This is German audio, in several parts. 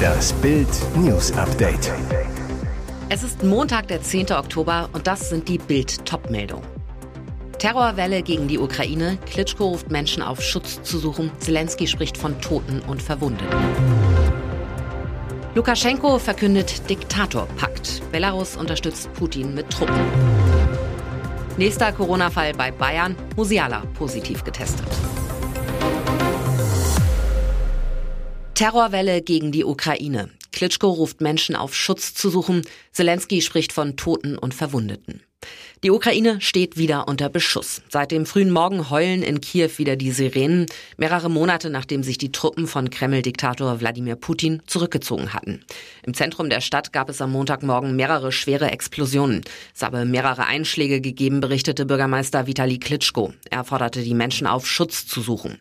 Das Bild News Update. Es ist Montag, der 10. Oktober und das sind die Bild Topmeldungen. Terrorwelle gegen die Ukraine. Klitschko ruft Menschen auf, Schutz zu suchen. Zelensky spricht von Toten und Verwundeten. Lukaschenko verkündet Diktatorpakt. Belarus unterstützt Putin mit Truppen. Nächster Corona-Fall bei Bayern. Musiala positiv getestet. Terrorwelle gegen die Ukraine. Klitschko ruft Menschen auf, Schutz zu suchen. Zelensky spricht von Toten und Verwundeten. Die Ukraine steht wieder unter Beschuss. Seit dem frühen Morgen heulen in Kiew wieder die Sirenen, mehrere Monate nachdem sich die Truppen von Kreml-Diktator Wladimir Putin zurückgezogen hatten. Im Zentrum der Stadt gab es am Montagmorgen mehrere schwere Explosionen. Es habe mehrere Einschläge gegeben, berichtete Bürgermeister Vitali Klitschko. Er forderte die Menschen auf, Schutz zu suchen.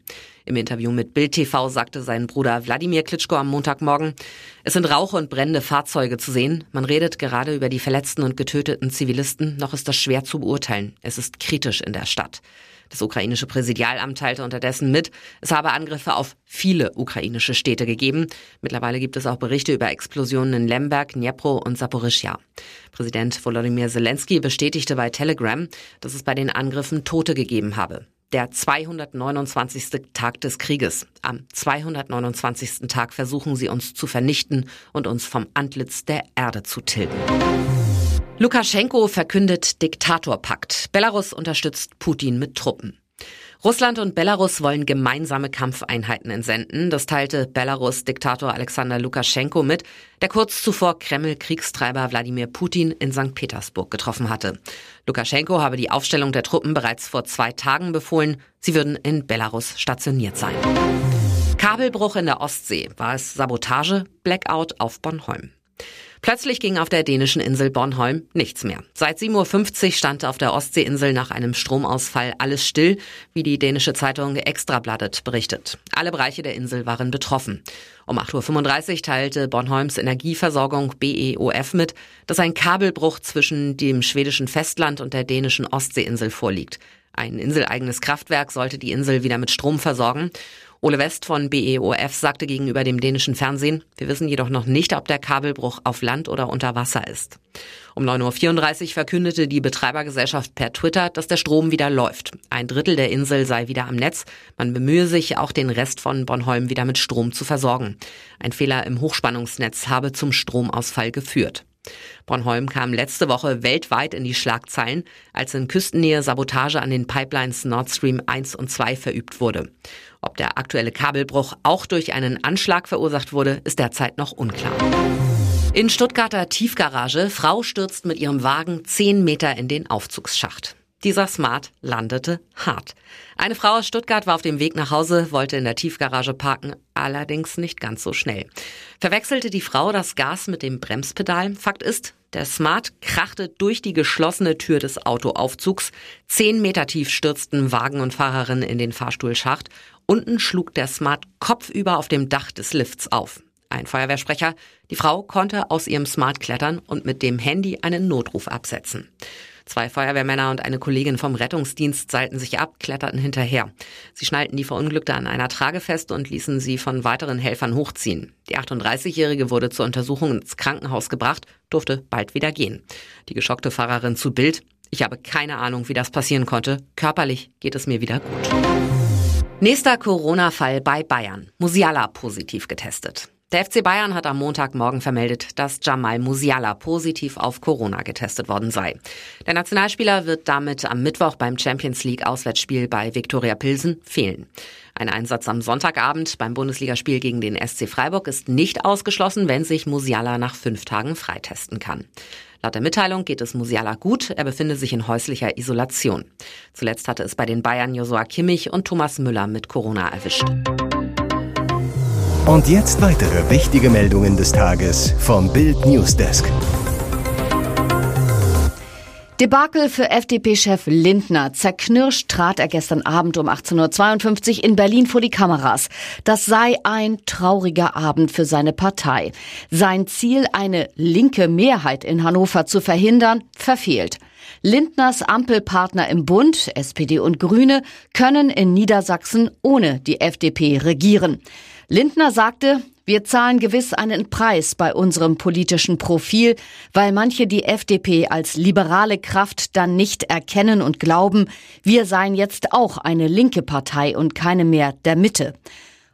Im Interview mit Bild TV sagte sein Bruder Wladimir Klitschko am Montagmorgen, es sind Rauch und brennende Fahrzeuge zu sehen. Man redet gerade über die verletzten und getöteten Zivilisten. Noch ist das schwer zu beurteilen. Es ist kritisch in der Stadt. Das ukrainische Präsidialamt teilte unterdessen mit, es habe Angriffe auf viele ukrainische Städte gegeben. Mittlerweile gibt es auch Berichte über Explosionen in Lemberg, Dnipro und Saporischja. Präsident Volodymyr Zelensky bestätigte bei Telegram, dass es bei den Angriffen Tote gegeben habe der 229. Tag des Krieges. Am 229. Tag versuchen sie uns zu vernichten und uns vom Antlitz der Erde zu tilgen. Lukaschenko verkündet Diktatorpakt. Belarus unterstützt Putin mit Truppen. Russland und Belarus wollen gemeinsame Kampfeinheiten entsenden. Das teilte Belarus-Diktator Alexander Lukaschenko mit, der kurz zuvor Kreml-Kriegstreiber Wladimir Putin in St. Petersburg getroffen hatte. Lukaschenko habe die Aufstellung der Truppen bereits vor zwei Tagen befohlen. Sie würden in Belarus stationiert sein. Kabelbruch in der Ostsee. War es Sabotage? Blackout auf Bornholm. Plötzlich ging auf der dänischen Insel Bornholm nichts mehr. Seit 7.50 Uhr stand auf der Ostseeinsel nach einem Stromausfall alles still, wie die dänische Zeitung Extrabladet berichtet. Alle Bereiche der Insel waren betroffen. Um 8.35 Uhr teilte Bornholms Energieversorgung BEOF mit, dass ein Kabelbruch zwischen dem schwedischen Festland und der dänischen Ostseeinsel vorliegt. Ein inseleigenes Kraftwerk sollte die Insel wieder mit Strom versorgen. Ole West von BEOF sagte gegenüber dem dänischen Fernsehen, wir wissen jedoch noch nicht, ob der Kabelbruch auf Land oder unter Wasser ist. Um 9.34 Uhr verkündete die Betreibergesellschaft per Twitter, dass der Strom wieder läuft. Ein Drittel der Insel sei wieder am Netz. Man bemühe sich, auch den Rest von Bornholm wieder mit Strom zu versorgen. Ein Fehler im Hochspannungsnetz habe zum Stromausfall geführt. Bornholm kam letzte Woche weltweit in die Schlagzeilen, als in Küstennähe Sabotage an den Pipelines Nord Stream 1 und 2 verübt wurde. Ob der aktuelle Kabelbruch auch durch einen Anschlag verursacht wurde, ist derzeit noch unklar. In Stuttgarter Tiefgarage, Frau stürzt mit ihrem Wagen 10 Meter in den Aufzugsschacht. Dieser Smart landete hart. Eine Frau aus Stuttgart war auf dem Weg nach Hause, wollte in der Tiefgarage parken, allerdings nicht ganz so schnell. Verwechselte die Frau das Gas mit dem Bremspedal? Fakt ist, der Smart krachte durch die geschlossene Tür des Autoaufzugs. Zehn Meter tief stürzten Wagen und Fahrerin in den Fahrstuhlschacht. Unten schlug der Smart kopfüber auf dem Dach des Lifts auf. Ein Feuerwehrsprecher. Die Frau konnte aus ihrem Smart klettern und mit dem Handy einen Notruf absetzen. Zwei Feuerwehrmänner und eine Kollegin vom Rettungsdienst seilten sich ab, kletterten hinterher. Sie schnallten die Verunglückte an einer Trage fest und ließen sie von weiteren Helfern hochziehen. Die 38-Jährige wurde zur Untersuchung ins Krankenhaus gebracht, durfte bald wieder gehen. Die geschockte Fahrerin zu Bild. Ich habe keine Ahnung, wie das passieren konnte. Körperlich geht es mir wieder gut. Nächster Corona-Fall bei Bayern. Musiala positiv getestet. Der FC Bayern hat am Montagmorgen vermeldet, dass Jamal Musiala positiv auf Corona getestet worden sei. Der Nationalspieler wird damit am Mittwoch beim Champions League Auswärtsspiel bei Viktoria Pilsen fehlen. Ein Einsatz am Sonntagabend beim Bundesligaspiel gegen den SC Freiburg ist nicht ausgeschlossen, wenn sich Musiala nach fünf Tagen freitesten kann. Laut der Mitteilung geht es Musiala gut, er befinde sich in häuslicher Isolation. Zuletzt hatte es bei den Bayern Josua Kimmich und Thomas Müller mit Corona erwischt. Und jetzt weitere wichtige Meldungen des Tages vom Bild Newsdesk. Debakel für FDP-Chef Lindner. Zerknirscht trat er gestern Abend um 18.52 Uhr in Berlin vor die Kameras. Das sei ein trauriger Abend für seine Partei. Sein Ziel, eine linke Mehrheit in Hannover zu verhindern, verfehlt. Lindners Ampelpartner im Bund, SPD und Grüne, können in Niedersachsen ohne die FDP regieren. Lindner sagte, wir zahlen gewiss einen Preis bei unserem politischen Profil, weil manche die FDP als liberale Kraft dann nicht erkennen und glauben, wir seien jetzt auch eine linke Partei und keine mehr der Mitte.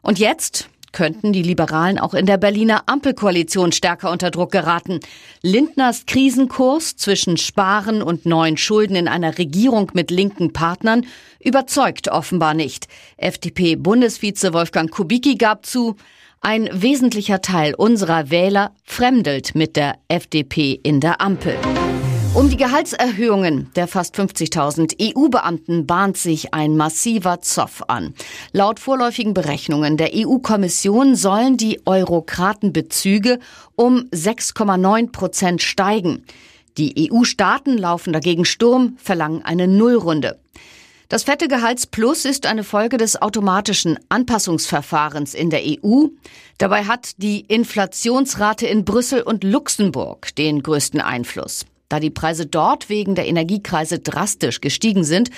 Und jetzt könnten die Liberalen auch in der Berliner Ampelkoalition stärker unter Druck geraten. Lindners Krisenkurs zwischen Sparen und neuen Schulden in einer Regierung mit linken Partnern überzeugt offenbar nicht. FDP-Bundesvize Wolfgang Kubicki gab zu, ein wesentlicher Teil unserer Wähler fremdelt mit der FDP in der Ampel. Um die Gehaltserhöhungen der fast 50.000 EU-Beamten bahnt sich ein massiver Zoff an. Laut vorläufigen Berechnungen der EU-Kommission sollen die Eurokratenbezüge um 6,9 Prozent steigen. Die EU-Staaten laufen dagegen Sturm, verlangen eine Nullrunde. Das fette Gehaltsplus ist eine Folge des automatischen Anpassungsverfahrens in der EU. Dabei hat die Inflationsrate in Brüssel und Luxemburg den größten Einfluss. Da die Preise dort wegen der Energiekreise drastisch gestiegen sind,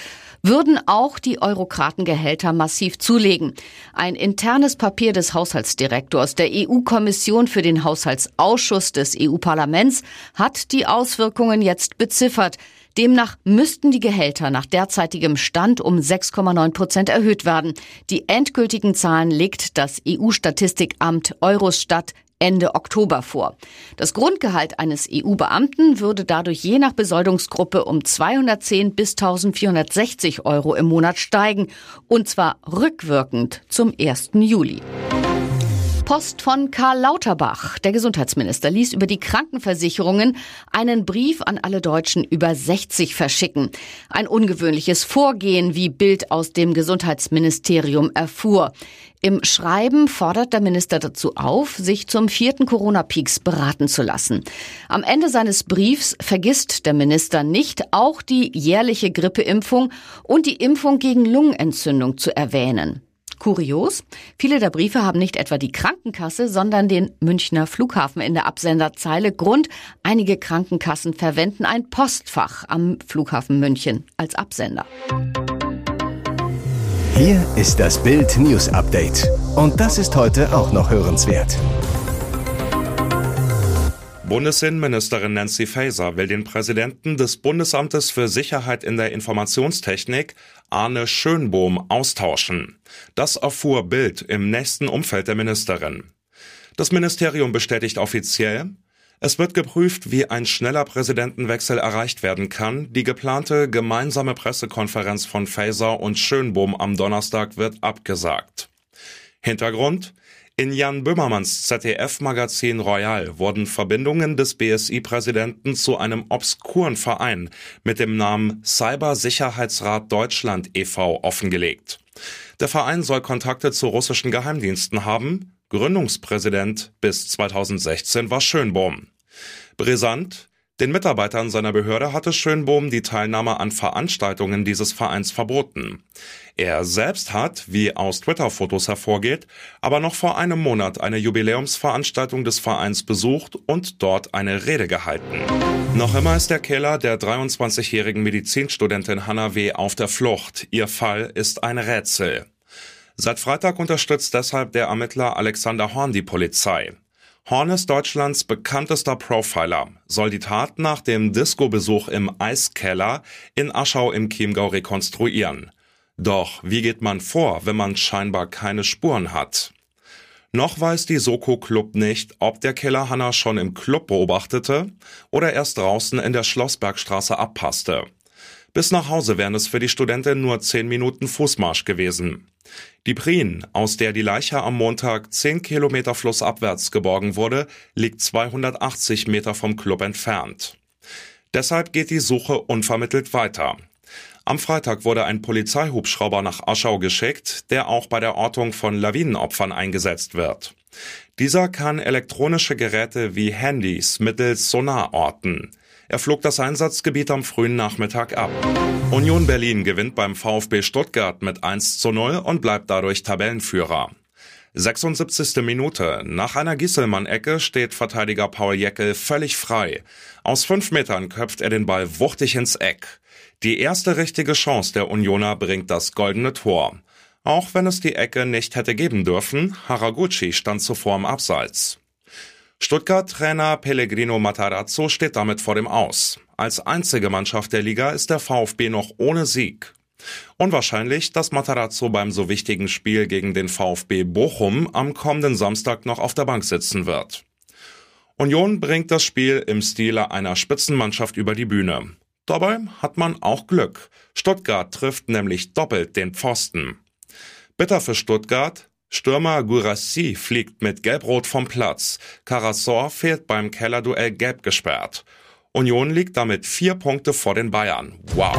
würden auch die Eurokratengehälter massiv zulegen. Ein internes Papier des Haushaltsdirektors der EU-Kommission für den Haushaltsausschuss des EU-Parlaments hat die Auswirkungen jetzt beziffert. Demnach müssten die Gehälter nach derzeitigem Stand um 6,9 Prozent erhöht werden. Die endgültigen Zahlen legt das EU-Statistikamt Eurostat Ende Oktober vor. Das Grundgehalt eines EU-Beamten würde dadurch je nach Besoldungsgruppe um 210 bis 1460 Euro im Monat steigen, und zwar rückwirkend zum 1. Juli. Post von Karl Lauterbach. Der Gesundheitsminister ließ über die Krankenversicherungen einen Brief an alle Deutschen über 60 verschicken. Ein ungewöhnliches Vorgehen, wie Bild aus dem Gesundheitsministerium erfuhr. Im Schreiben fordert der Minister dazu auf, sich zum vierten Corona-Peaks beraten zu lassen. Am Ende seines Briefs vergisst der Minister nicht, auch die jährliche Grippeimpfung und die Impfung gegen Lungenentzündung zu erwähnen. Kurios, viele der Briefe haben nicht etwa die Krankenkasse, sondern den Münchner Flughafen in der Absenderzeile. Grund, einige Krankenkassen verwenden ein Postfach am Flughafen München als Absender. Hier ist das Bild News Update. Und das ist heute auch noch hörenswert. Bundesinnenministerin Nancy Faeser will den Präsidenten des Bundesamtes für Sicherheit in der Informationstechnik, Arne Schönbohm, austauschen. Das erfuhr Bild im nächsten Umfeld der Ministerin. Das Ministerium bestätigt offiziell, es wird geprüft, wie ein schneller Präsidentenwechsel erreicht werden kann. Die geplante gemeinsame Pressekonferenz von Faeser und Schönbohm am Donnerstag wird abgesagt. Hintergrund? In Jan Böhmermanns ZDF-Magazin Royal wurden Verbindungen des BSI-Präsidenten zu einem obskuren Verein mit dem Namen Cybersicherheitsrat Deutschland e.V. offengelegt. Der Verein soll Kontakte zu russischen Geheimdiensten haben. Gründungspräsident bis 2016 war Schönbohm. Brisant, den Mitarbeitern seiner Behörde hatte Schönbohm die Teilnahme an Veranstaltungen dieses Vereins verboten. Er selbst hat, wie aus Twitter-Fotos hervorgeht, aber noch vor einem Monat eine Jubiläumsveranstaltung des Vereins besucht und dort eine Rede gehalten. Noch immer ist der Killer der 23-jährigen Medizinstudentin Hannah W. auf der Flucht. Ihr Fall ist ein Rätsel. Seit Freitag unterstützt deshalb der Ermittler Alexander Horn die Polizei. Horn ist Deutschlands bekanntester Profiler, soll die Tat nach dem Disco-Besuch im Eiskeller in Aschau im Chiemgau rekonstruieren. Doch wie geht man vor, wenn man scheinbar keine Spuren hat? Noch weiß die Soko Club nicht, ob der Killer Hanna schon im Club beobachtete oder erst draußen in der Schlossbergstraße abpasste. Bis nach Hause wären es für die Studentin nur zehn Minuten Fußmarsch gewesen. Die Prien, aus der die Leiche am Montag zehn Kilometer flussabwärts geborgen wurde, liegt 280 Meter vom Club entfernt. Deshalb geht die Suche unvermittelt weiter. Am Freitag wurde ein Polizeihubschrauber nach Aschau geschickt, der auch bei der Ortung von Lawinenopfern eingesetzt wird. Dieser kann elektronische Geräte wie Handys mittels Sonar orten. Er flog das Einsatzgebiet am frühen Nachmittag ab. Union Berlin gewinnt beim VfB Stuttgart mit 1 zu 0 und bleibt dadurch Tabellenführer. 76. Minute. Nach einer Gisselmann-Ecke steht Verteidiger Paul Jeckel völlig frei. Aus fünf Metern köpft er den Ball wuchtig ins Eck. Die erste richtige Chance der Unioner bringt das goldene Tor. Auch wenn es die Ecke nicht hätte geben dürfen, Haraguchi stand zuvor im Abseits. Stuttgart-Trainer Pellegrino Matarazzo steht damit vor dem Aus. Als einzige Mannschaft der Liga ist der VfB noch ohne Sieg. Unwahrscheinlich, dass Matarazzo beim so wichtigen Spiel gegen den VfB Bochum am kommenden Samstag noch auf der Bank sitzen wird. Union bringt das Spiel im Stile einer Spitzenmannschaft über die Bühne. Dabei hat man auch Glück. Stuttgart trifft nämlich doppelt den Pfosten. Bitter für Stuttgart, Stürmer Gurassi fliegt mit Gelb-Rot vom Platz. Karasor fehlt beim Kellerduell gelb gesperrt. Union liegt damit vier Punkte vor den Bayern. Wow.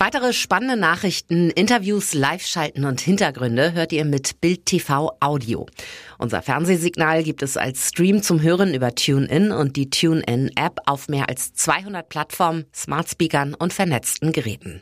Weitere spannende Nachrichten, Interviews, Live-Schalten und Hintergründe hört ihr mit Bild TV Audio. Unser Fernsehsignal gibt es als Stream zum Hören über TuneIn und die TuneIn-App auf mehr als 200 Plattformen, Smartspeakern und vernetzten Geräten.